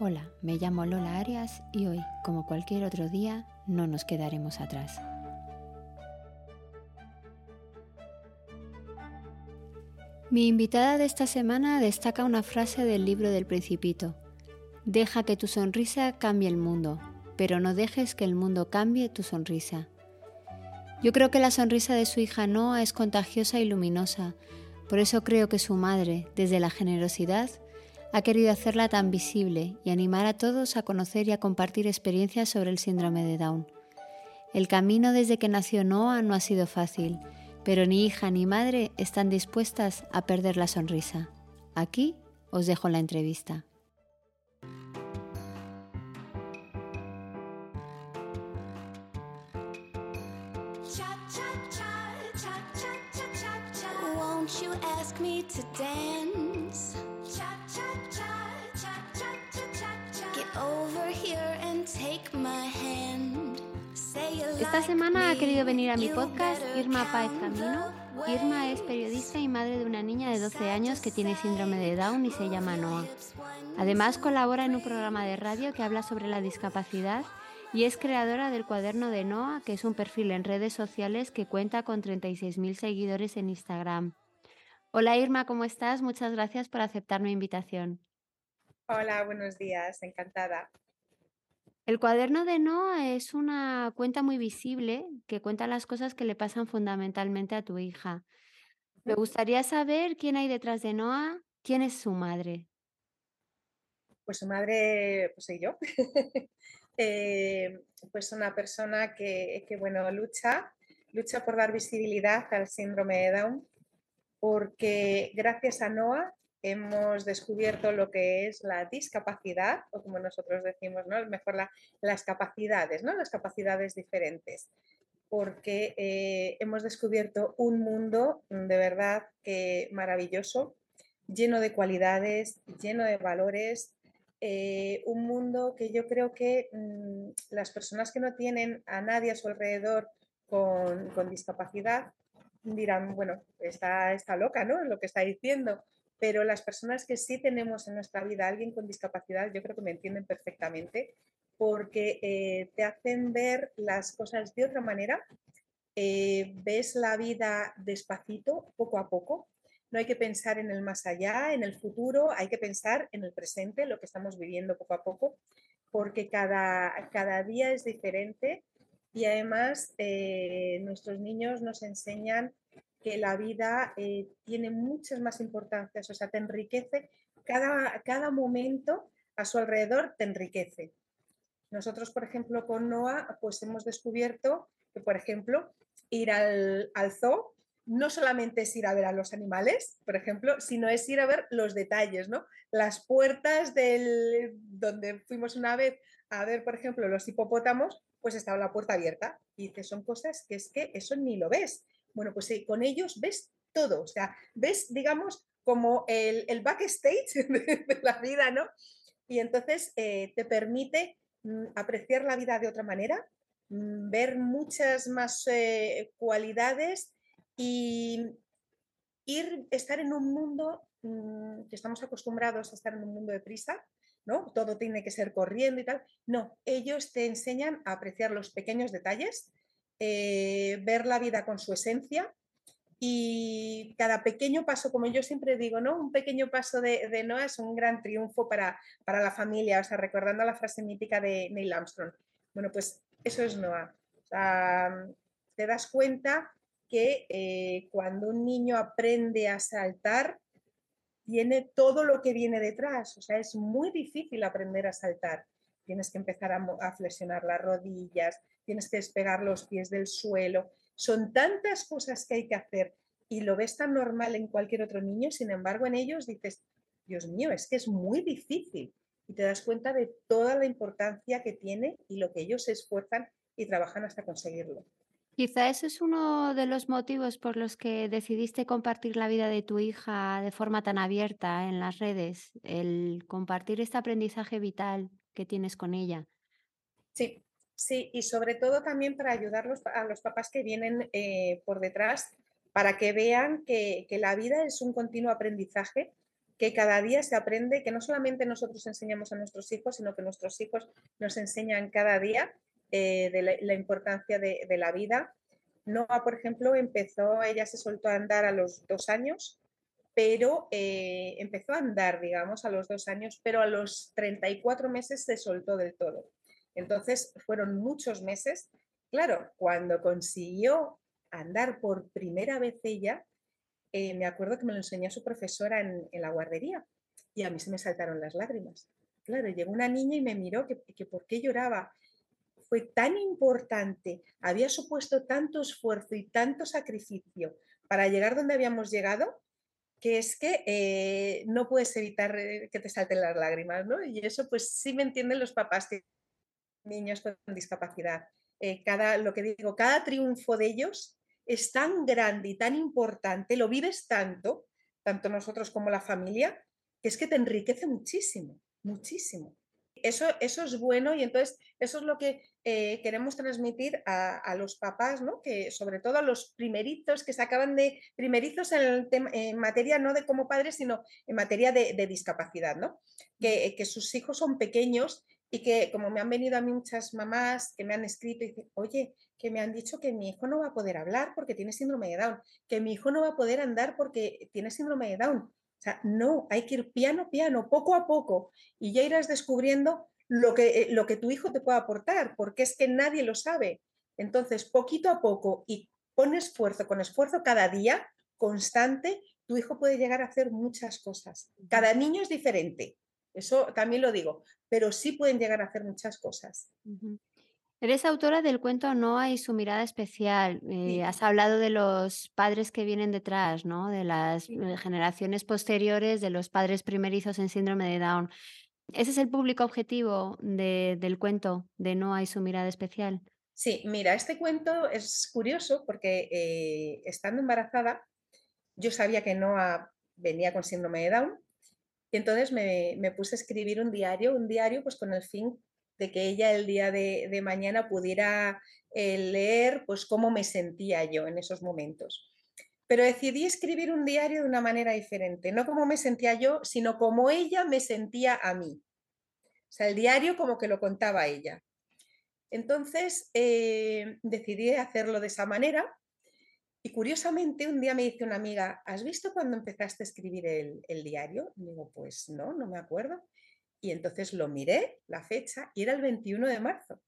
Hola, me llamo Lola Arias y hoy, como cualquier otro día, no nos quedaremos atrás. Mi invitada de esta semana destaca una frase del libro del Principito. Deja que tu sonrisa cambie el mundo, pero no dejes que el mundo cambie tu sonrisa. Yo creo que la sonrisa de su hija Noah es contagiosa y luminosa, por eso creo que su madre, desde la generosidad, ha querido hacerla tan visible y animar a todos a conocer y a compartir experiencias sobre el síndrome de Down. El camino desde que nació Noah no ha sido fácil, pero ni hija ni madre están dispuestas a perder la sonrisa. Aquí os dejo la entrevista. Esta semana ha querido venir a mi podcast Irma Paez Camino. Irma es periodista y madre de una niña de 12 años que tiene síndrome de Down y se llama Noah. Además colabora en un programa de radio que habla sobre la discapacidad y es creadora del cuaderno de Noah, que es un perfil en redes sociales que cuenta con 36.000 seguidores en Instagram. Hola Irma, ¿cómo estás? Muchas gracias por aceptar mi invitación. Hola, buenos días, encantada. El cuaderno de Noah es una cuenta muy visible que cuenta las cosas que le pasan fundamentalmente a tu hija. Me gustaría saber quién hay detrás de Noah, quién es su madre. Pues su madre, pues soy yo. Eh, pues una persona que, que, bueno, lucha, lucha por dar visibilidad al síndrome de Down, porque gracias a Noah hemos descubierto lo que es la discapacidad, o como nosotros decimos, ¿no? mejor las capacidades, ¿no? las capacidades diferentes, porque eh, hemos descubierto un mundo de verdad que maravilloso, lleno de cualidades, lleno de valores, eh, un mundo que yo creo que mm, las personas que no tienen a nadie a su alrededor con, con discapacidad dirán, bueno, está, está loca, ¿no? Lo que está diciendo pero las personas que sí tenemos en nuestra vida alguien con discapacidad, yo creo que me entienden perfectamente, porque eh, te hacen ver las cosas de otra manera, eh, ves la vida despacito, poco a poco. No hay que pensar en el más allá, en el futuro, hay que pensar en el presente, lo que estamos viviendo poco a poco, porque cada, cada día es diferente y además eh, nuestros niños nos enseñan que la vida eh, tiene muchas más importancias, o sea, te enriquece, cada, cada momento a su alrededor te enriquece. Nosotros, por ejemplo, con Noah, pues hemos descubierto que, por ejemplo, ir al, al zoo no solamente es ir a ver a los animales, por ejemplo, sino es ir a ver los detalles, ¿no? Las puertas del donde fuimos una vez a ver, por ejemplo, los hipopótamos, pues estaba la puerta abierta. Y dices, son cosas que es que eso ni lo ves. Bueno, pues con ellos ves todo, o sea, ves, digamos, como el, backstage de, la vida, ¿no? Y entonces eh, te permite mm, apreciar la vida de otra manera, mm, ver muchas más eh, cualidades y ir, estar en un mundo mm, que estamos acostumbrados a estar en un mundo de prisa, ¿no? Todo tiene que ser corriendo y tal. No, ellos te enseñan a apreciar los pequeños detalles, eh, ver la vida con su esencia y cada pequeño paso, como yo siempre digo, ¿no? Un pequeño paso de, de Noah es un gran triunfo para, para, la familia, o sea, recordando la frase mítica de Neil Armstrong. Bueno, pues eso es Noah. te das cuenta que eh, cuando un niño aprende a saltar, tiene todo lo que viene detrás. O sea, es muy difícil aprender a saltar. Tienes que empezar a, flexionar las rodillas, tienes que despegar los pies del suelo. Son tantas cosas que hay que hacer y lo ves tan normal en cualquier otro niño, sin embargo en ellos dices, Dios mío, es que es muy difícil y te das cuenta de toda la importancia que tiene y lo que ellos se esfuerzan y trabajan hasta conseguirlo. Quizá ese es uno de los motivos por los que decidiste compartir la vida de tu hija de forma tan abierta en las redes, el compartir este aprendizaje vital que tienes con ella. Sí, sí, y sobre todo también para ayudar a los papás que vienen eh, por detrás, para que vean que, la vida es un continuo aprendizaje, que cada día se aprende, que no solamente nosotros enseñamos a nuestros hijos, sino que nuestros hijos nos enseñan cada día eh, de la, importancia de, la vida. Noah, por ejemplo, empezó, ella se soltó a andar a los dos años, pero eh, empezó a andar, digamos, a los dos años, pero a los 34 meses se soltó del todo. Entonces, fueron muchos meses. Claro, cuando consiguió andar por primera vez ella, eh, me acuerdo que me lo enseñó su profesora en, la guardería y a mí se me saltaron las lágrimas. Claro, llegó una niña y me miró que, que por qué lloraba fue tan importante, había supuesto tanto esfuerzo y tanto sacrificio para llegar donde habíamos llegado, que es que eh, no puedes evitar eh, que te salten las lágrimas, ¿no? Y eso pues sí me entienden los papás que niños con discapacidad. Eh, cada, lo que digo, cada triunfo de ellos es tan grande y tan importante, lo vives tanto, tanto nosotros como la familia, que es que te enriquece muchísimo, muchísimo eso, eso es bueno y entonces eso es lo que eh, queremos transmitir a, los papás, ¿no? que sobre todo a los primeritos que se acaban de, primerizos en, en materia no de como padres, sino en materia de, discapacidad, ¿no? Que, que, sus hijos son pequeños y que como me han venido a mí muchas mamás que me han escrito y dicen, oye, que me han dicho que mi hijo no va a poder hablar porque tiene síndrome de Down, que mi hijo no va a poder andar porque tiene síndrome de Down sea, no, hay que ir piano, piano, poco a poco, y ya irás descubriendo lo que, eh, lo que tu hijo te puede aportar, porque es que nadie lo sabe. Entonces, poquito a poco y con esfuerzo, con esfuerzo cada día, constante, tu hijo puede llegar a hacer muchas cosas. Cada niño es diferente, eso también lo digo, pero sí pueden llegar a hacer muchas cosas. Eres autora del cuento Noah y su mirada especial. Eh, has hablado de los padres que vienen detrás, ¿no? De las eh, generaciones posteriores, de los padres primerizos en síndrome de Down. ¿Ese es el público objetivo del cuento de Noah y su mirada especial? Sí, mira, este cuento es curioso porque eh, estando embarazada, yo sabía que Noah venía con síndrome de Down y entonces me, me, puse a escribir un diario, un diario pues con el fin de que ella el día de, mañana pudiera eh, leer pues cómo me sentía yo en esos momentos. Pero decidí escribir un diario de una manera diferente, no como me sentía yo, sino como ella me sentía a mí. O sea, el diario como que lo contaba ella. Entonces eh, decidí hacerlo de esa manera y curiosamente un día me dice una amiga, ¿has visto cuando empezaste a escribir el, diario? Y digo, pues no, no me acuerdo. Y entonces lo miré, la fecha, y era el 21 de marzo,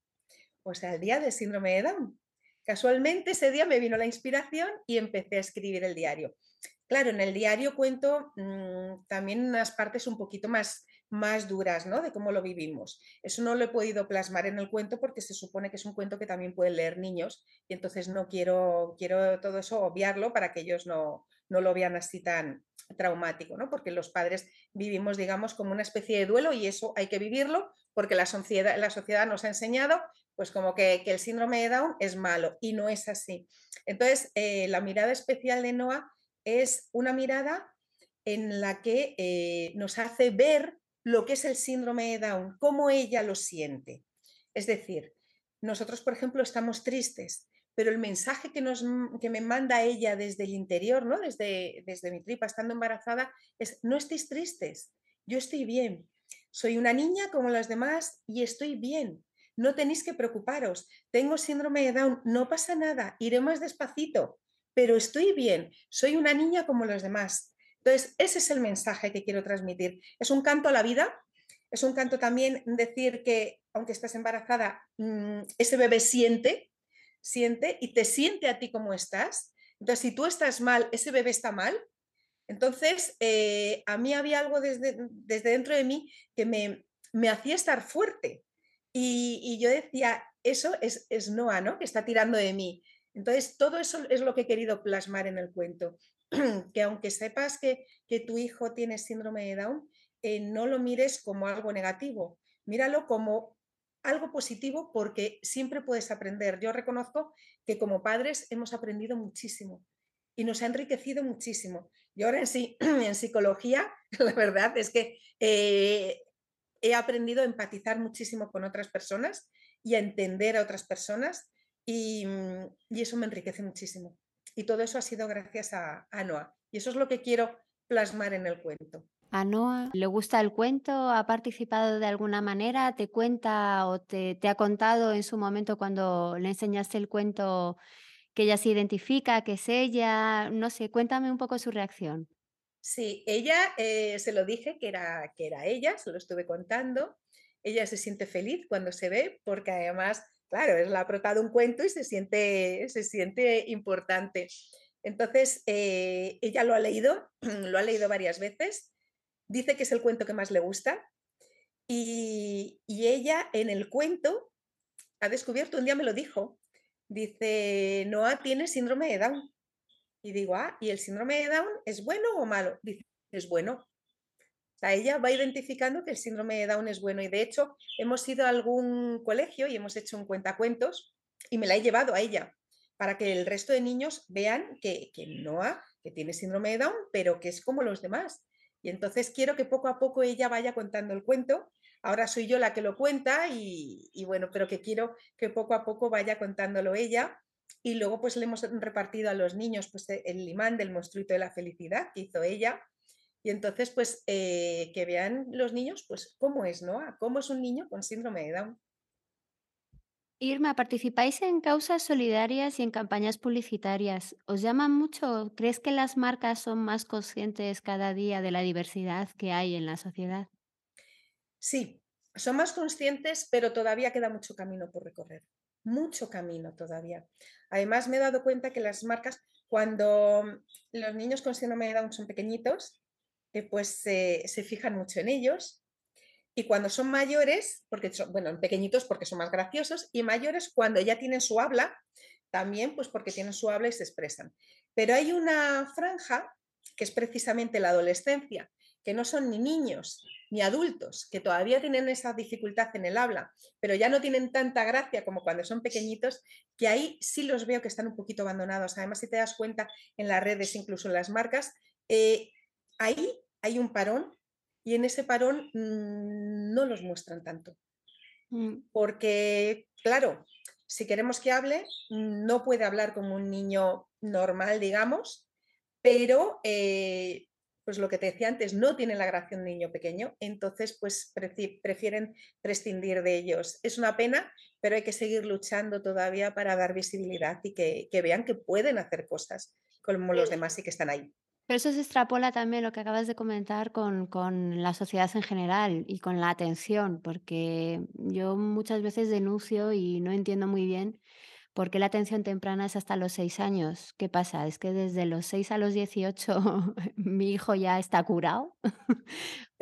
o sea, el día del síndrome de Down. Casualmente ese día me vino la inspiración y empecé a escribir el diario. Claro, en el diario cuento mm, también unas partes un poquito más, más duras, ¿no? De cómo lo vivimos. Eso no lo he podido plasmar en el cuento porque se supone que es un cuento que también pueden leer niños y entonces no quiero, quiero todo eso obviarlo para que ellos no, no lo vean así tan, traumático, ¿no? Porque los padres vivimos, digamos, como una especie de duelo y eso hay que vivirlo porque la sociedad, la sociedad nos ha enseñado pues como que, el síndrome de Down es malo y no es así. Entonces, eh, la mirada especial de Noah es una mirada en la que eh, nos hace ver lo que es el síndrome de Down, cómo ella lo siente. Es decir, nosotros, por ejemplo, estamos tristes pero el mensaje que, nos, que me manda ella desde el interior, ¿no? desde, desde mi tripa, estando embarazada, es, no estéis tristes, yo estoy bien, soy una niña como las demás y estoy bien. No tenéis que preocuparos, tengo síndrome de Down, no pasa nada, iré más despacito, pero estoy bien, soy una niña como los demás. Entonces, ese es el mensaje que quiero transmitir. Es un canto a la vida, es un canto también decir que aunque estás embarazada, mm, ese bebé siente, siente y te siente a ti como estás. Entonces, si tú estás mal, ese bebé está mal. Entonces, eh, a mí había algo desde, desde dentro de mí que me, me hacía estar fuerte. Y, yo decía, eso es, es Noah, ¿no? Que está tirando de mí. Entonces, todo eso es lo que he querido plasmar en el cuento. que aunque sepas que, que, tu hijo tiene síndrome de Down, eh, no lo mires como algo negativo, míralo como algo positivo porque siempre puedes aprender. Yo reconozco que como padres hemos aprendido muchísimo y nos ha enriquecido muchísimo. Y ahora en, sí, en psicología, la verdad es que eh, he aprendido a empatizar muchísimo con otras personas y a entender a otras personas y, eso me enriquece muchísimo. Y todo eso ha sido gracias a, a Noah. Y eso es lo que quiero plasmar en el cuento. ¿A Noah le gusta el cuento? ¿Ha participado de alguna manera? ¿Te cuenta o te, te, ha contado en su momento cuando le enseñaste el cuento que ella se identifica, que es ella? No sé, cuéntame un poco su reacción. Sí, ella eh, se lo dije que era, que era ella, se lo estuve contando. Ella se siente feliz cuando se ve porque además, claro, es la prota de un cuento y se siente, se siente importante. Entonces, eh, ella lo ha leído, lo ha leído varias veces dice que es el cuento que más le gusta y, ella en el cuento ha descubierto, un día me lo dijo, dice, Noah tiene síndrome de Down. Y digo, ah, ¿y el síndrome de Down es bueno o malo? Dice, es bueno. O sea, ella va identificando que el síndrome de Down es bueno y de hecho hemos ido a algún colegio y hemos hecho un cuentacuentos y me la he llevado a ella para que el resto de niños vean que, que Noah, que tiene síndrome de Down, pero que es como los demás, y entonces quiero que poco a poco ella vaya contando el cuento. Ahora soy yo la que lo cuenta y, bueno, pero que quiero que poco a poco vaya contándolo ella. Y luego pues le hemos repartido a los niños pues el imán del monstruito de la felicidad que hizo ella. Y entonces pues eh, que vean los niños pues cómo es, ¿no? Cómo es un niño con síndrome de Down. Irma, ¿participáis en causas solidarias y en campañas publicitarias? ¿Os llaman mucho? ¿Crees que las marcas son más conscientes cada día de la diversidad que hay en la sociedad? Sí, son más conscientes, pero todavía queda mucho camino por recorrer. Mucho camino todavía. Además, me he dado cuenta que las marcas, cuando los niños con síndrome de Down son pequeñitos, pues se fijan mucho en ellos, y cuando son mayores, porque son, bueno, pequeñitos porque son más graciosos, y mayores cuando ya tienen su habla, también pues porque tienen su habla y se expresan. Pero hay una franja que es precisamente la adolescencia, que no son ni niños ni adultos, que todavía tienen esa dificultad en el habla, pero ya no tienen tanta gracia como cuando son pequeñitos, que ahí sí los veo que están un poquito abandonados. Además, si te das cuenta en las redes, incluso en las marcas, eh, ahí hay un parón y en ese parón mm, no los muestran tanto. Mm. Porque, claro, si queremos que hable, no puede hablar como un niño normal, digamos, pero, eh, pues lo que te decía antes, no tiene la gracia un niño pequeño, entonces pues prefieren prescindir de ellos. Es una pena, pero hay que seguir luchando todavía para dar visibilidad y que, que vean que pueden hacer cosas como los demás y que están ahí. Pero eso se extrapola también lo que acabas de comentar con, con, la sociedad en general y con la atención, porque yo muchas veces denuncio y no entiendo muy bien ¿Por qué la atención temprana es hasta los seis años? ¿Qué pasa? ¿Es que desde los seis a los 18 mi hijo ya está curado?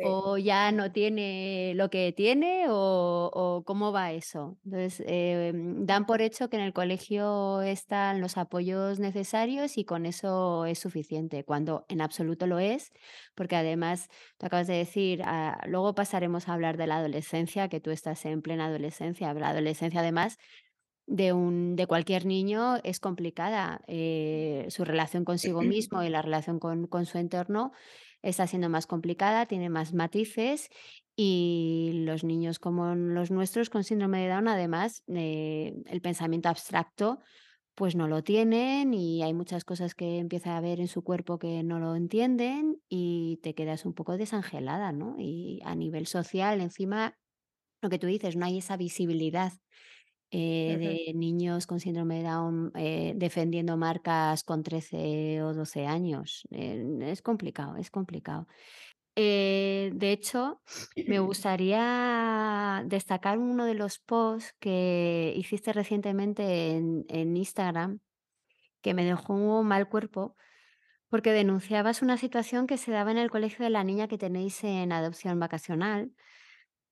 ¿O ya no tiene lo que tiene? ¿O, cómo va eso? Entonces, em, dan por hecho que en el colegio están los apoyos necesarios y con eso es suficiente, cuando en absoluto lo es, porque además, tú acabas de decir, ah, luego pasaremos a hablar de la adolescencia, que tú estás en plena adolescencia, la adolescencia además de, un, de cualquier niño es complicada. Eh, su relación consigo mismo y la relación con, con, su entorno está siendo más complicada, tiene más matices y los niños como los nuestros con síndrome de Down, además, eh, el pensamiento abstracto pues no lo tienen y hay muchas cosas que empieza a ver en su cuerpo que no lo entienden y te quedas un poco desangelada, ¿no? Y a nivel social, encima lo que tú dices, no hay esa visibilidad eh, de niños con síndrome de Down eh, defendiendo marcas con 13 o 12 años. Eh, es complicado, es complicado. de hecho, me gustaría destacar uno de los posts que hiciste recientemente en, en Instagram, que me dejó un mal cuerpo, porque denunciabas una situación que se daba en el colegio de la niña que tenéis en adopción vacacional,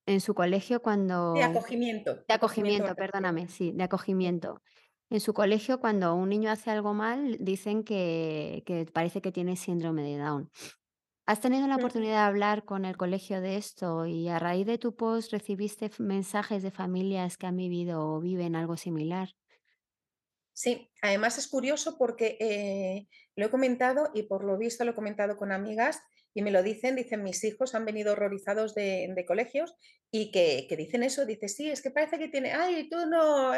en su colegio cuando... De acogimiento. De acogimiento, perdóname, sí, de acogimiento. En su colegio, cuando un niño hace algo mal, dicen que, que parece que tiene síndrome de Down. ¿Has tenido la oportunidad de hablar con el colegio de esto y a raíz de tu post recibiste mensajes de familias que han vivido o viven algo similar? Sí, además es curioso porque eh, lo he comentado y por lo visto lo he comentado con amigas y me lo dicen, dicen mis hijos han venido horrorizados de, colegios y que, dicen eso, dice, sí, es que parece que tiene, ay, tú no,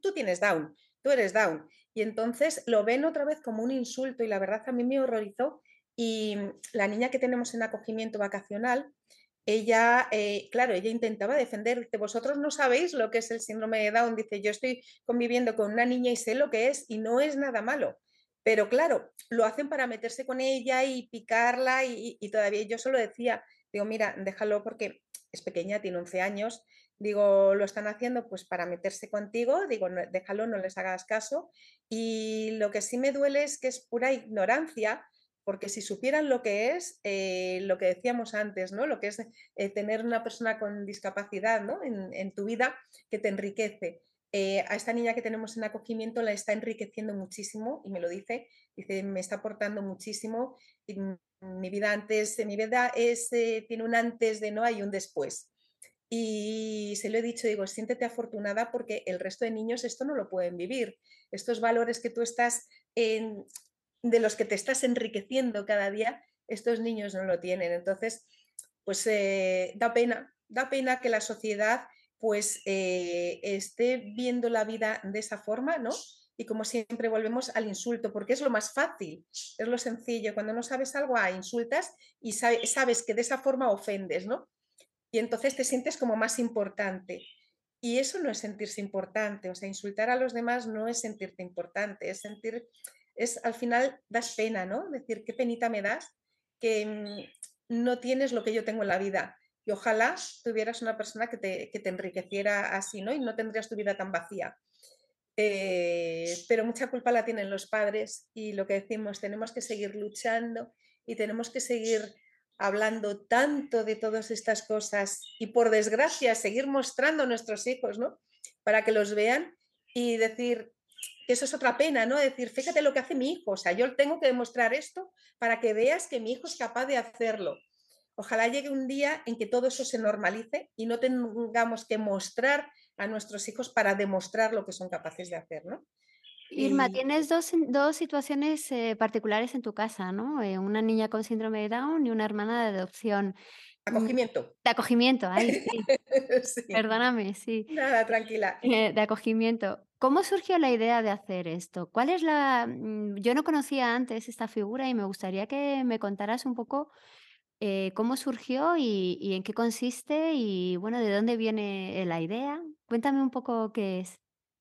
tú tienes down, tú eres down. Y entonces lo ven otra vez como un insulto y la verdad a mí me horrorizó. Y la niña que tenemos en acogimiento vacacional, ella, eh, claro, ella intentaba defender, dice, vosotros no sabéis lo que es el síndrome de Down, dice, yo estoy conviviendo con una niña y sé lo que es y no es nada malo. Pero claro, lo hacen para meterse con ella y picarla y, todavía yo solo decía, digo, mira, déjalo porque es pequeña, tiene 11 años, digo, lo están haciendo pues para meterse contigo, digo, déjalo, no les hagas caso. Y lo que sí me duele es que es pura ignorancia, porque si supieran lo que es, eh, lo que decíamos antes, ¿no? Lo que es eh, tener una persona con discapacidad ¿no? en tu vida que te enriquece. Eh, a esta niña que tenemos en acogimiento la está enriqueciendo muchísimo y me lo dice, dice, me está aportando muchísimo. Y mi vida antes, mi vida es, eh, tiene un antes de no hay un después. Y se lo he dicho, digo, siéntete afortunada porque el resto de niños esto no lo pueden vivir. Estos valores que tú estás, en, de los que te estás enriqueciendo cada día, estos niños no lo tienen. Entonces, pues eh, da pena, da pena que la sociedad pues eh, esté viendo la vida de esa forma, ¿no? Y como siempre volvemos al insulto, porque es lo más fácil, es lo sencillo. Cuando no sabes algo, ah, insultas y sabes que de esa forma ofendes, ¿no? Y entonces te sientes como más importante. Y eso no es sentirse importante, o sea, insultar a los demás no es sentirte importante, es sentir, es al final das pena, ¿no? Decir, qué penita me das que mm, no tienes lo que yo tengo en la vida ojalá tuvieras una persona que te, que te enriqueciera así, ¿no? Y no tendrías tu vida tan vacía. Eh, pero mucha culpa la tienen los padres y lo que decimos, tenemos que seguir luchando y tenemos que seguir hablando tanto de todas estas cosas y por desgracia seguir mostrando a nuestros hijos, ¿no? Para que los vean y decir que eso es otra pena, ¿no? Decir, fíjate lo que hace mi hijo, o sea, yo tengo que demostrar esto para que veas que mi hijo es capaz de hacerlo. Ojalá llegue un día en que todo eso se normalice y no tengamos que mostrar a nuestros hijos para demostrar lo que son capaces de hacer, ¿no? Irma, tienes dos, situaciones eh, particulares en tu casa, ¿no? Eh, una niña con síndrome de Down y una hermana de adopción. Mm, acogimiento. De acogimiento, ahí sí. Perdóname, sí. Nada, tranquila. Eh, de acogimiento. ¿Cómo surgió la idea de hacer esto? ¿Cuál es la...? Mm, yo no conocía antes esta figura y me gustaría que me contaras un poco eh, ¿cómo surgió y, en qué consiste? Y bueno, ¿de dónde viene la idea? Cuéntame un poco qué es.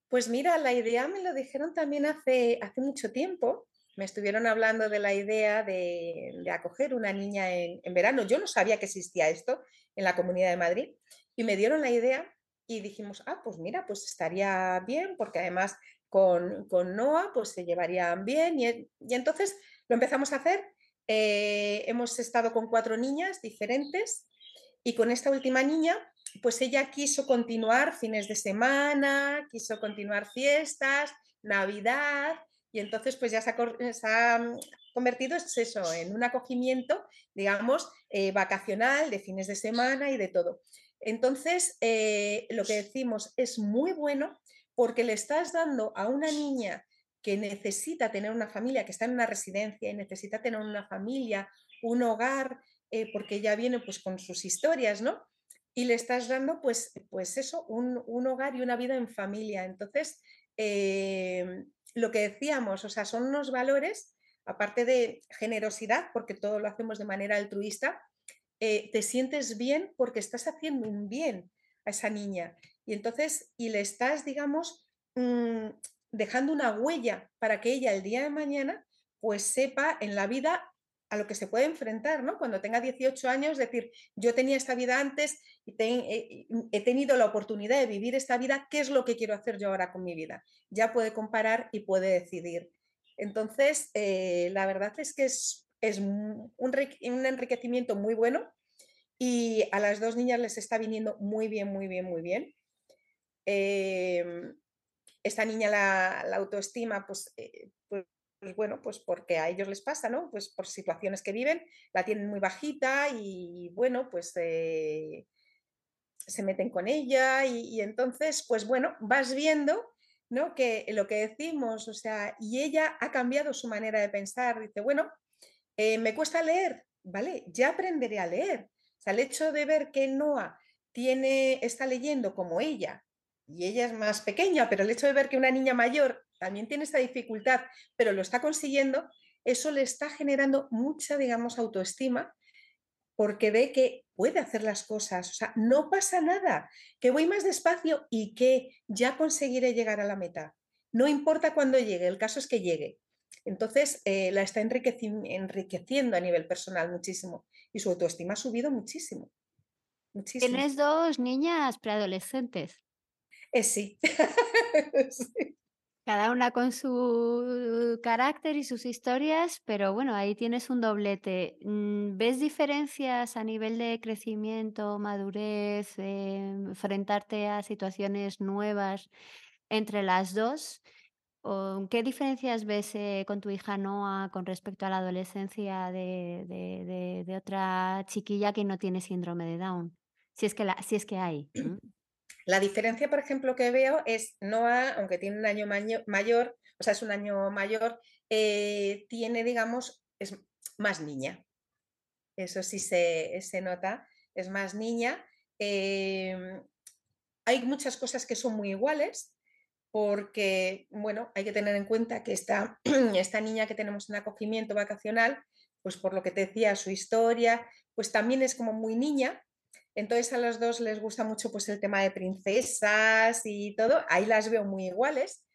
Pues mira, la idea me lo dijeron también hace, hace mucho tiempo. Me estuvieron hablando de la idea de, acoger una niña en, verano. Yo no sabía que existía esto en la Comunidad de Madrid y me dieron la idea y dijimos, ah, pues mira, pues estaría bien porque además con, con Noah pues se llevarían bien y, y entonces lo empezamos a hacer eh, hemos estado con cuatro niñas diferentes y con esta última niña, pues ella quiso continuar fines de semana, quiso continuar fiestas, Navidad, y entonces pues ya se ha, mm, convertido eso, en un acogimiento, digamos, eh, vacacional, de fines de semana y de todo. Entonces, eh, lo que decimos es muy bueno porque le estás dando a una niña que necesita tener una familia, que está en una residencia y necesita tener una familia, un hogar, eh, porque ya viene pues con sus historias, ¿no? Y le estás dando pues, pues eso, un, hogar y una vida en familia. Entonces, eh, lo que decíamos, o sea, son unos valores, aparte de generosidad, porque todo lo hacemos de manera altruista, eh, te sientes bien porque estás haciendo un bien a esa niña. Y entonces, y le estás, digamos, mm, dejando una huella para que ella el día de mañana pues sepa en la vida a lo que se puede enfrentar, ¿no? Cuando tenga 18 años, decir, yo tenía esta vida antes y eh, he tenido la oportunidad de vivir esta vida, ¿qué es lo que quiero hacer yo ahora con mi vida? Ya puede comparar y puede decidir. Entonces, eh, la verdad es que es, un, enriquecimiento muy bueno y a las dos niñas les está viniendo muy bien, muy bien, muy bien. Em, esta niña la, autoestima, pues, eh, pues pues bueno, pues porque a ellos les pasa, ¿no? Pues por situaciones que viven, la tienen muy bajita y bueno, pues eh, se meten con ella y, entonces, pues bueno, vas viendo, ¿no? Que lo que decimos, o sea, y ella ha cambiado su manera de pensar, dice, bueno, eh, me cuesta leer, ¿vale? Ya aprenderé a leer. O sea, el hecho de ver que Noah tiene, está leyendo como ella, y ella es más pequeña, pero el hecho de ver que una niña mayor también tiene esta dificultad, pero lo está consiguiendo, eso le está generando mucha, digamos, autoestima porque ve que puede hacer las cosas, o sea, no pasa nada, que voy más despacio y que ya conseguiré llegar a la meta. No importa cuándo llegue, el caso es que llegue. Entonces, eh, la está enriqueciendo a nivel personal muchísimo y su autoestima ha subido muchísimo. muchísimo. Tienes dos niñas preadolescentes. Eh, sí. sí. Cada una con su carácter y sus historias, pero bueno, ahí tienes un doblete. Mm, ¿Ves diferencias a nivel de crecimiento, madurez, enfrentarte a situaciones nuevas entre las dos? ¿Qué diferencias ves eh, con tu hija Noah con respecto a la adolescencia de, de, otra chiquilla que no tiene síndrome de Down? Si es que, la, si es que hay. La diferencia, por ejemplo, que veo es Noah, aunque tiene un año mayor, o sea, es un año mayor, eh, tiene, digamos, es más niña. Eso sí se, nota, es más niña. Em, hay muchas cosas que son muy iguales, porque, bueno, hay que tener en cuenta que esta, esta niña que tenemos en acogimiento vacacional, pues por lo que te decía, su historia, pues también es como muy niña, entonces a los dos les gusta mucho pues el tema de princesas y todo, ahí las veo muy iguales,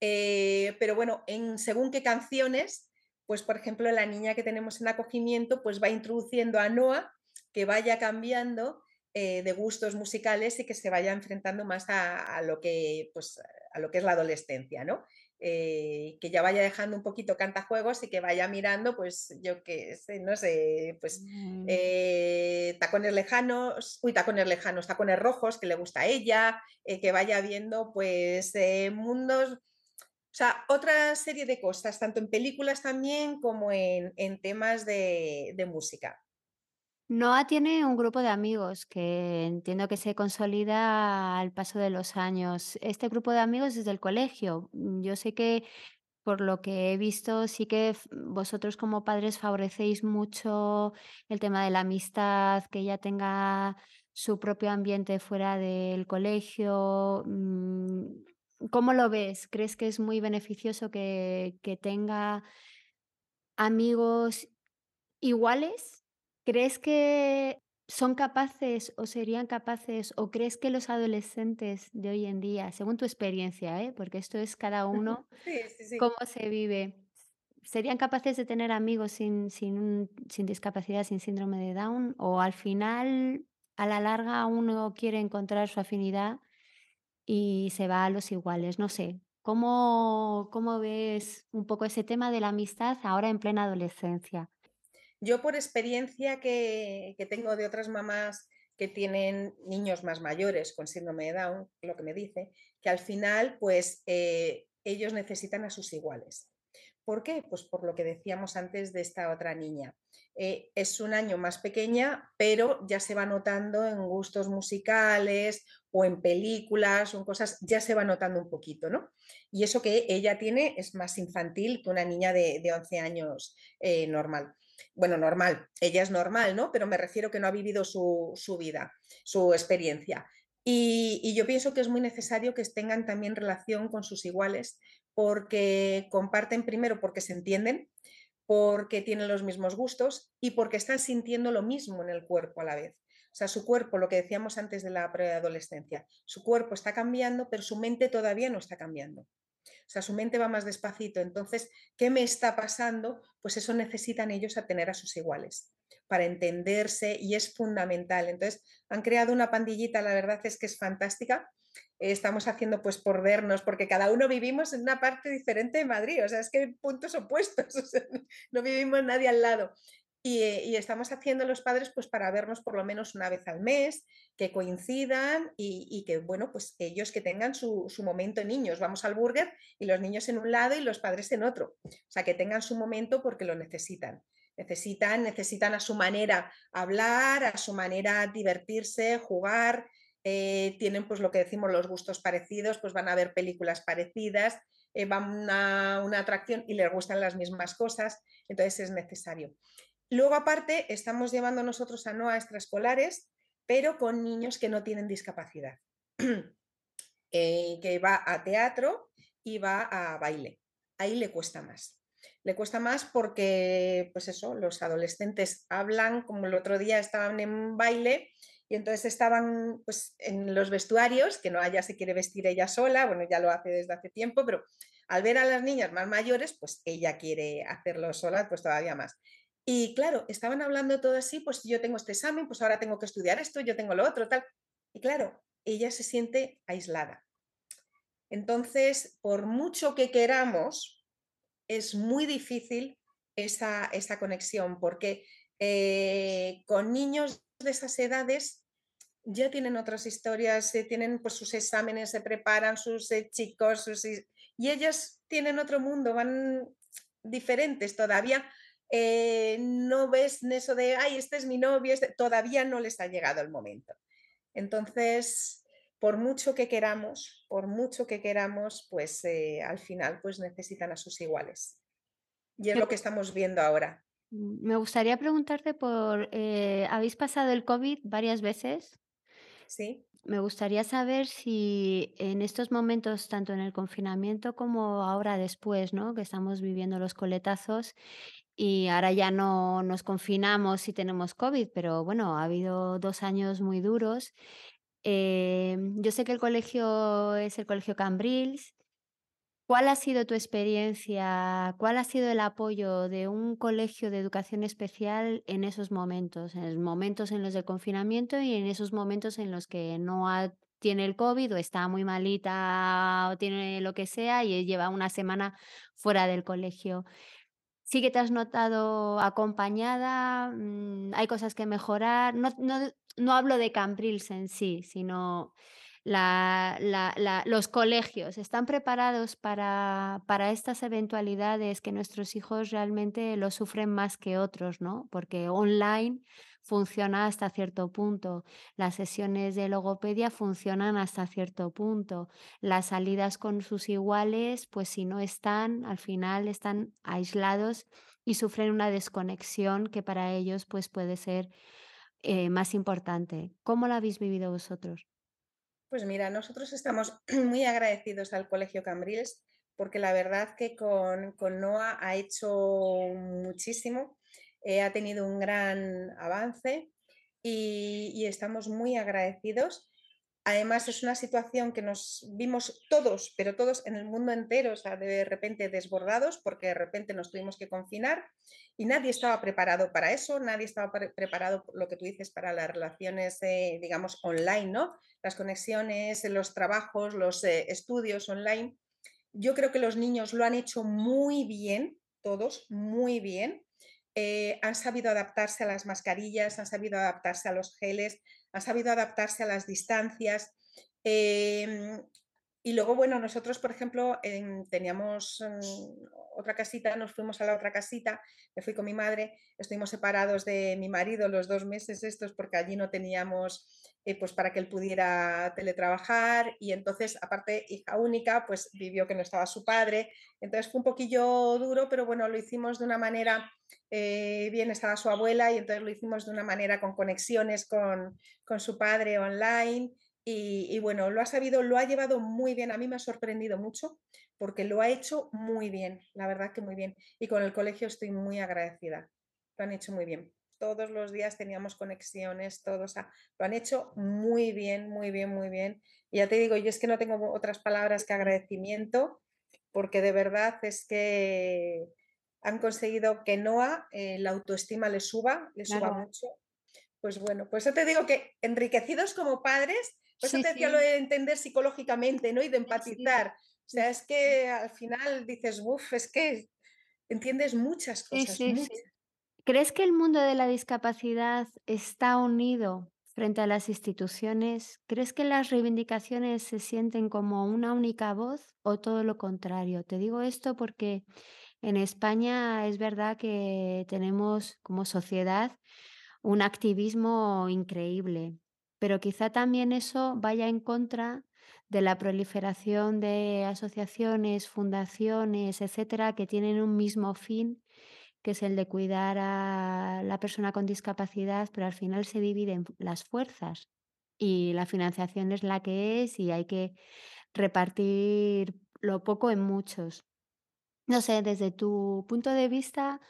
eh, pero bueno, en según qué canciones, pues por ejemplo la niña que tenemos en acogimiento pues va introduciendo a Noah que vaya cambiando eh, de gustos musicales y que se vaya enfrentando más a, a, lo que, pues, a lo que es la adolescencia, ¿no? Eh, que ya vaya dejando un poquito cantajuegos y que vaya mirando, pues yo que sé, no sé, pues mm. eh, tacones lejanos, uy, tacones lejanos, tacones rojos que le gusta a ella, eh, que vaya viendo pues mundos, o sea, otra serie de cosas, tanto en películas también como en, temas de música. Noah tiene un grupo de amigos que entiendo que se consolida al paso de los años. Este grupo de amigos es del colegio. Mm, yo sé que por lo que he visto, sí que vosotros como padres favorecéis mucho el tema de la amistad, que ella tenga su propio ambiente fuera del colegio. Mm, ¿Cómo lo ves? ¿Crees que es muy beneficioso que, que tenga amigos iguales ¿Crees que son capaces o serían capaces o crees que los adolescentes de hoy en día, según tu experiencia, ¿eh? porque esto es cada uno, cómo se vive, serían capaces de tener amigos sin, sin, sin discapacidad, sin síndrome de Down? ¿O al final, a la larga, uno quiere encontrar su afinidad y se va a los iguales? No sé. ¿Cómo, cómo ves un poco ese tema de la amistad ahora en plena adolescencia? Yo por experiencia que, tengo de otras mamás que tienen niños más mayores con síndrome de Down, lo que me dice, que al final pues eh, ellos necesitan a sus iguales. ¿Por qué? Pues por lo que decíamos antes de esta otra niña. Eh, es un año más pequeña, pero ya se va notando en gustos musicales o en películas o en cosas, ya se va notando un poquito, ¿no? Y eso que ella tiene es más infantil que una niña de, 11 años eh, normal bueno, normal, ella es normal, ¿no? Pero me refiero que no ha vivido su, vida, su experiencia. Y, yo pienso que es muy necesario que tengan también relación con sus iguales, porque comparten primero porque se entienden, porque tienen los mismos gustos y porque están sintiendo lo mismo en el cuerpo a la vez. O sea, su cuerpo, lo que decíamos antes de la preadolescencia, su cuerpo está cambiando, pero su mente todavía no está cambiando. Sea, su mente va más despacito. Entonces, ¿qué me está pasando? Pues eso necesitan ellos a tener a sus iguales para entenderse y es fundamental. Entonces, han creado una pandillita, la verdad es que es fantástica. Estamos haciendo pues por vernos, porque cada uno vivimos en una parte diferente de Madrid, o sea, es que hay puntos opuestos, no vivimos nadie al lado. Eh, y, estamos haciendo los padres pues para vernos por lo menos una vez al mes, que coincidan y, que, bueno, pues ellos que tengan su, su, momento niños. Vamos al burger y los niños en un lado y los padres en otro. O sea, que tengan su momento porque lo necesitan. Necesitan, necesitan a su manera hablar, a su manera divertirse, jugar. Eh, tienen pues lo que decimos los gustos parecidos, pues van a ver películas parecidas, eh, van a una atracción y les gustan las mismas cosas, entonces es necesario. Luego, aparte, estamos llevando nosotros a no a extraescolares, pero con niños que no tienen discapacidad, eh, que va a teatro y va a baile. Ahí le cuesta más. Le cuesta más porque, pues eso, los adolescentes hablan, como el otro día estaban en baile y entonces estaban pues, en los vestuarios, que no haya se quiere vestir ella sola, bueno, ya lo hace desde hace tiempo, pero al ver a las niñas más mayores, pues ella quiere hacerlo sola, pues todavía más. Y claro, estaban hablando todo así, pues yo tengo este examen, pues ahora tengo que estudiar esto, yo tengo lo otro, tal. Y claro, ella se siente aislada. Entonces, por mucho que queramos, es muy difícil esa, esa conexión, porque eh, con niños de esas edades ya tienen otras historias, tienen pues, sus exámenes, se preparan sus eh, chicos, y ellas tienen otro mundo, van diferentes todavía eh, no ves en eso de, ay, este es mi novio, este", todavía no les ha llegado el momento. Entonces, por mucho que queramos, por mucho que queramos, pues eh, al final pues necesitan a sus iguales. Y es lo que estamos viendo ahora. Me gustaría preguntarte por, eh, ¿habéis pasado el COVID varias veces? Sí. Me gustaría saber si en estos momentos, tanto en el confinamiento como ahora después, ¿no? Que estamos viviendo los coletazos, y ahora ya no nos confinamos si tenemos COVID, pero bueno, ha habido dos años muy duros. Em, yo sé que el colegio es el Colegio Cambrils. ¿Cuál ha sido tu experiencia? ¿Cuál ha sido el apoyo de un colegio de educación especial en esos momentos? En los momentos en los del confinamiento y en esos momentos en los que no tiene el COVID o está muy malita o tiene lo que sea y lleva una semana fuera del colegio. Sí que te has notado acompañada, mm, hay cosas que mejorar. No, no, no hablo de Cambrils en sí, sino la, la, la, los colegios. ¿Están preparados para, para estas eventualidades que nuestros hijos realmente lo sufren más que otros, ¿no? Porque online funciona hasta cierto punto, las sesiones de logopedia funcionan hasta cierto punto, las salidas con sus iguales, pues si no están, al final están aislados y sufren una desconexión que para ellos pues puede ser eh, más importante. ¿Cómo la habéis vivido vosotros? Pues mira, nosotros estamos muy agradecidos al Colegio Cambrils porque la verdad que con, con ha hecho muchísimo eh, ha tenido un gran avance y, estamos muy agradecidos. Además, es una situación que nos vimos todos, pero todos en el mundo entero, o de repente desbordados, porque de repente nos tuvimos que confinar y nadie estaba preparado para eso, nadie estaba preparado, lo que tú dices, para las relaciones, eh, digamos, online, ¿no? Las conexiones, los trabajos, los eh, estudios online. Yo creo que los niños lo han hecho muy bien, todos, muy bien. Eh, han sabido adaptarse a las mascarillas, han sabido adaptarse a los geles, han sabido adaptarse a las distancias. Em, y luego, bueno, nosotros, por ejemplo, teníamos mm, otra casita, nos fuimos a la otra casita, me fui con mi madre, estuvimos separados de mi marido los dos meses estos porque allí no teníamos eh, pues para que él pudiera teletrabajar y entonces, aparte, hija única, pues vivió que no estaba su padre. Entonces fue un poquillo duro, pero bueno, lo hicimos de una manera, eh, bien estaba su abuela y entonces lo hicimos de una manera con conexiones con, con su padre online. Y, y, bueno, lo ha sabido, lo ha llevado muy bien. A mí me ha sorprendido mucho porque lo ha hecho muy bien, la verdad que muy bien. Y con el colegio estoy muy agradecida. Lo han hecho muy bien. todos los días teníamos conexiones, todos, lo han hecho muy bien, muy bien, muy bien. Y ya te digo, yo es que no tengo otras palabras que agradecimiento, porque de verdad es que han conseguido que Noah eh, la autoestima le suba, le suba mucho. Pues bueno, pues yo te digo que enriquecidos como padres, pues eso te decía lo de entender psicológicamente, ¿no? Y de empatizar. O sea, es que al final dices, uff, es que entiendes muchas cosas. ¿Crees que el mundo de la discapacidad está unido frente a las instituciones? ¿Crees que las reivindicaciones se sienten como una única voz o todo lo contrario? Te digo esto porque en España es verdad que tenemos como sociedad un activismo increíble, pero quizá también eso vaya en contra de la proliferación de asociaciones, fundaciones, etcétera, que tienen un mismo fin, que es el de cuidar a la persona con discapacidad, pero al final se dividen las fuerzas y la financiación es la que es y hay que repartir lo poco en muchos. No sé, desde tu punto de vista,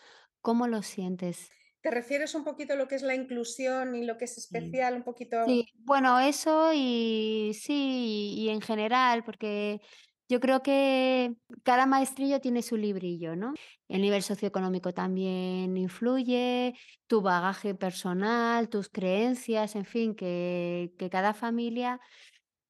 ¿cómo lo sientes? ¿Te refieres un poquito a lo que es la inclusión y lo que es especial? Un poquito. Sí, bueno, eso y sí, y en general, porque yo creo que cada maestrillo tiene su librillo, ¿no? El nivel socioeconómico también influye, tu bagaje personal, tus creencias, en fin, que, que cada familia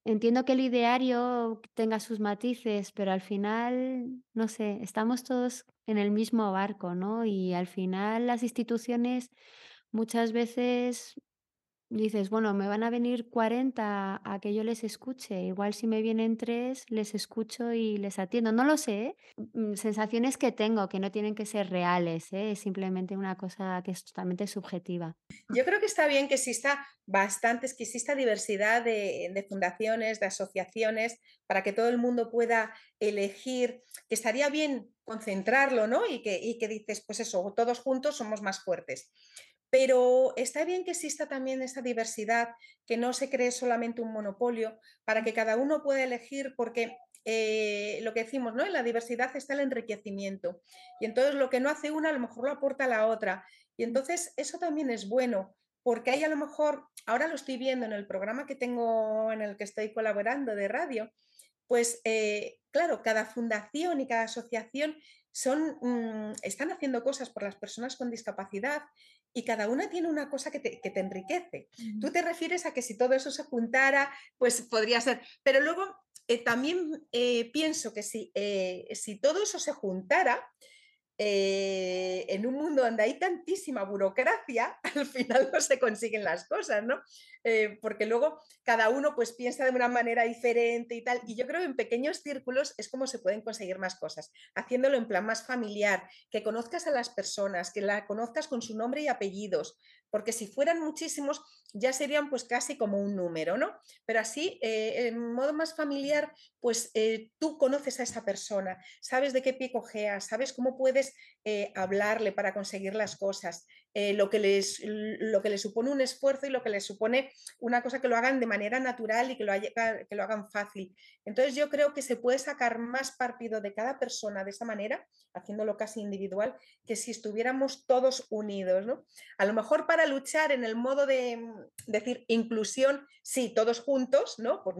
Entiendo que el ideario tenga sus matices, pero al final, no sé, estamos todos en el mismo barco, ¿no? Y al final las instituciones muchas veces dices, bueno, me van a venir 40 a que yo les escuche. Igual si me vienen tres, les escucho y les atiendo. No lo sé. Mm, sensaciones que tengo que no tienen que ser reales. ¿eh? Es simplemente una cosa que es totalmente subjetiva. Yo creo que está bien que exista bastantes, que exista diversidad de, fundaciones, de asociaciones, para que todo el mundo pueda elegir, que estaría bien concentrarlo, ¿no? Y que, y que dices, pues eso, todos juntos somos más fuertes. Pero está bien que exista también esa diversidad, que no se cree solamente un monopolio, para que cada uno pueda elegir, porque eh, lo que decimos, ¿no? En la diversidad está el enriquecimiento. Y entonces lo que no hace una, a lo mejor lo aporta la otra. Y entonces eso también es bueno, porque hay a lo mejor, ahora lo estoy viendo en el programa que tengo, en el que estoy colaborando de radio, pues eh, claro, cada fundación y cada asociación son, mm, están haciendo cosas por las personas con discapacidad y cada una tiene una cosa que te, enriquece. Tú te refieres a que si todo eso se juntara, pues podría ser, pero luego eh, también eh, pienso que si, si todo eso se juntara, eh, en un mundo donde hay tantísima burocracia, al final no se consiguen las cosas, ¿no? Eh, porque luego cada uno pues piensa de una manera diferente y tal. Y yo creo que en pequeños círculos es como se pueden conseguir más cosas, haciéndolo en plan más familiar, que conozcas a las personas, que la conozcas con su nombre y apellidos, porque si fueran muchísimos ya serían pues casi como un número, ¿no? Pero así, eh, en modo más familiar, pues tú conoces a esa persona, sabes de qué pie cojeas, sabes cómo puedes eh, hablarle para conseguir las cosas, eh, lo, que les, lo que les supone un esfuerzo y lo que les supone una cosa que lo hagan de manera natural y que lo, que lo hagan fácil. Entonces yo creo que se puede sacar más partido de cada persona de esa manera, haciéndolo casi individual, que si estuviéramos todos unidos. ¿no? A lo mejor para luchar en el modo de mm, decir inclusión, sí, todos juntos, ¿no? por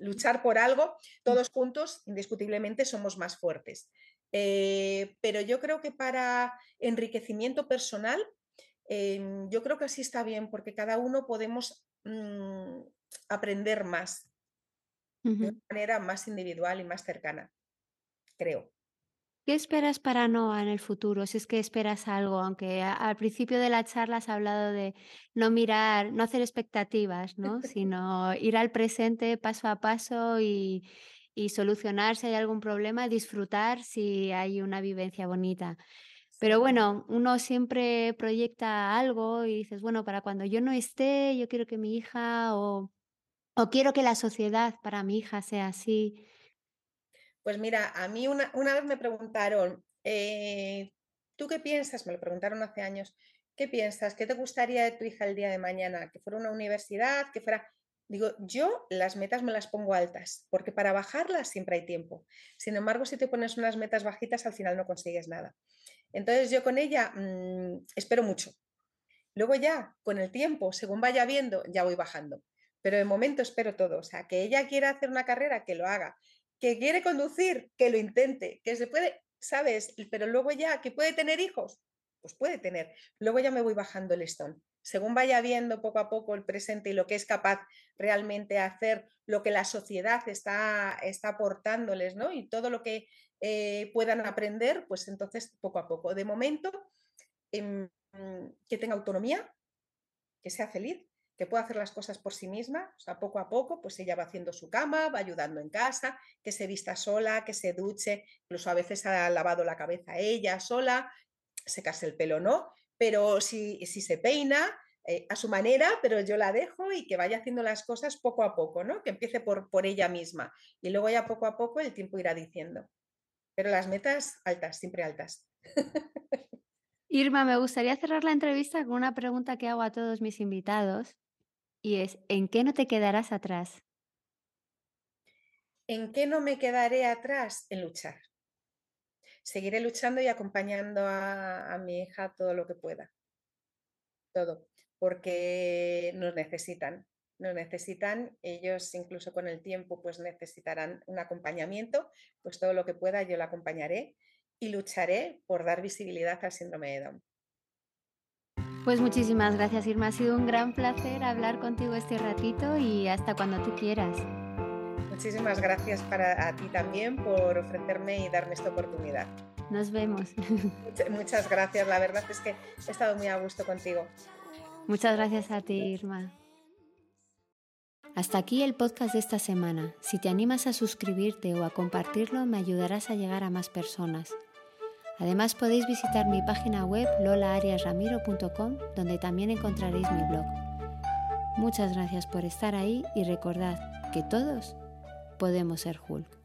luchar por algo, todos juntos, indiscutiblemente somos más fuertes. Eh, pero yo creo que para enriquecimiento personal, em, yo creo que así está bien, porque cada uno podemos mm, aprender más de una manera más individual y más cercana, creo. ¿Qué esperas para Noah en el futuro? Si es que esperas algo, aunque al principio de la charla has hablado de no mirar, no hacer expectativas, ¿no? sino ir al presente paso a paso y, y solucionar si hay algún problema, disfrutar si hay una vivencia bonita. Pero bueno, uno siempre proyecta algo y dices, bueno, para cuando yo no esté, yo quiero que mi hija o, o quiero que la sociedad para mi hija sea así. Pues mira, a mí una, una vez me preguntaron, eh, ¿tú qué piensas? Me lo preguntaron hace años. ¿Qué piensas? ¿Qué te gustaría de tu hija el día de mañana? ¿Que fuera una universidad? ¿Que fuera...? Digo, yo las metas me las pongo altas, porque para bajarlas siempre hay tiempo. Sin embargo, si te pones unas metas bajitas, al final no consigues nada. Entonces yo con ella mm, espero mucho. Luego ya, con el tiempo, según vaya viendo, ya voy bajando. Pero de momento espero todo. O sea, que ella quiera hacer una carrera, que lo haga. Que quiere conducir, que lo intente. Que se puede, ¿sabes? Pero luego ya, que puede tener hijos, pues puede tener. Luego ya me voy bajando el listón. Según vaya viendo poco a poco el presente y lo que es capaz realmente hacer, lo que la sociedad está, está aportándoles, ¿no? Y todo lo que eh, puedan aprender, pues entonces poco a poco. De momento, em, que tenga autonomía, que sea feliz, que pueda hacer las cosas por sí misma, o sea, poco a poco, pues ella va haciendo su cama, va ayudando en casa, que se vista sola, que se duche, incluso a veces ha lavado la cabeza ella sola, se case el pelo no, pero si, si se peina eh, a su manera, pero yo la dejo y que vaya haciendo las cosas poco a poco, ¿no? Que empiece por, por ella misma y luego ya poco a poco el tiempo irá diciendo. Pero las metas altas, siempre altas. Irma, me gustaría cerrar la entrevista con una pregunta que hago a todos mis invitados y es, ¿en qué no te quedarás atrás? ¿En qué no me quedaré atrás? En luchar. Seguiré luchando y acompañando a, mi hija todo lo que pueda. Todo. Porque nos necesitan. Nos necesitan. Ellos incluso con el tiempo pues necesitarán un acompañamiento. Pues todo lo que pueda yo la acompañaré y lucharé por dar visibilidad al síndrome de Down. Pues muchísimas gracias Irma, ha sido un gran placer hablar contigo este ratito y hasta cuando tú quieras. Muchísimas gracias para a ti también por ofrecerme y darme esta oportunidad. Nos vemos. Muchas gracias, la verdad es que he estado muy a gusto contigo. Muchas gracias a ti, Irma. Hasta aquí el podcast de esta semana. Si te animas a suscribirte o a compartirlo, me ayudarás a llegar a más personas. Además podéis visitar mi página web lolaariasramiro.com donde también encontraréis mi blog. Muchas gracias por estar ahí y recordad que todos podemos ser Hulk.